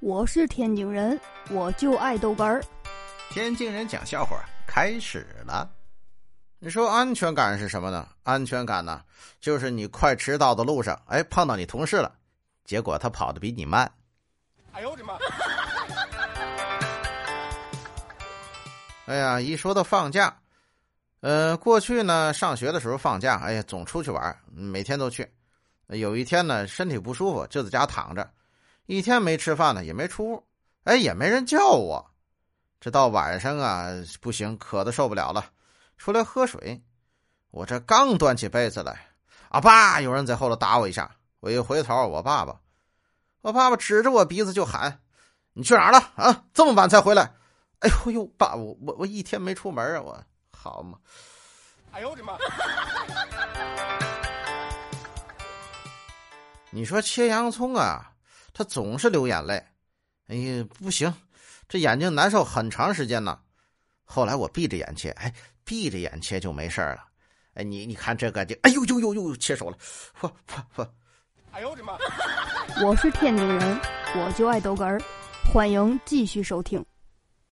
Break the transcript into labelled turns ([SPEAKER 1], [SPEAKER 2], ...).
[SPEAKER 1] 我是天津人，我就爱豆干儿。
[SPEAKER 2] 天津人讲笑话开始了。你说安全感是什么呢？安全感呢，就是你快迟到的路上，哎，碰到你同事了，结果他跑的比你慢。哎呦我的妈！哎呀，一说到放假，呃，过去呢，上学的时候放假，哎呀，总出去玩，每天都去。有一天呢，身体不舒服，就在家躺着。一天没吃饭呢，也没出屋，哎，也没人叫我。这到晚上啊，不行，渴的受不了了，出来喝水。我这刚端起杯子来，啊爸，有人在后头打我一下。我一回头，我爸爸，我爸爸指着我鼻子就喊：“你去哪儿了？啊，这么晚才回来？”哎呦呦，爸，我我我一天没出门啊，我好嘛？哎呦我的妈！你说切洋葱啊？他总是流眼泪，哎呀，不行，这眼睛难受很长时间呢。后来我闭着眼切，哎，闭着眼切就没事了。哎，你你看这个就，哎呦呦呦呦，切手了，嚯嚯嚯！
[SPEAKER 1] 哎呦我的妈！我是天津人，我就爱豆哏儿，欢迎继续收听。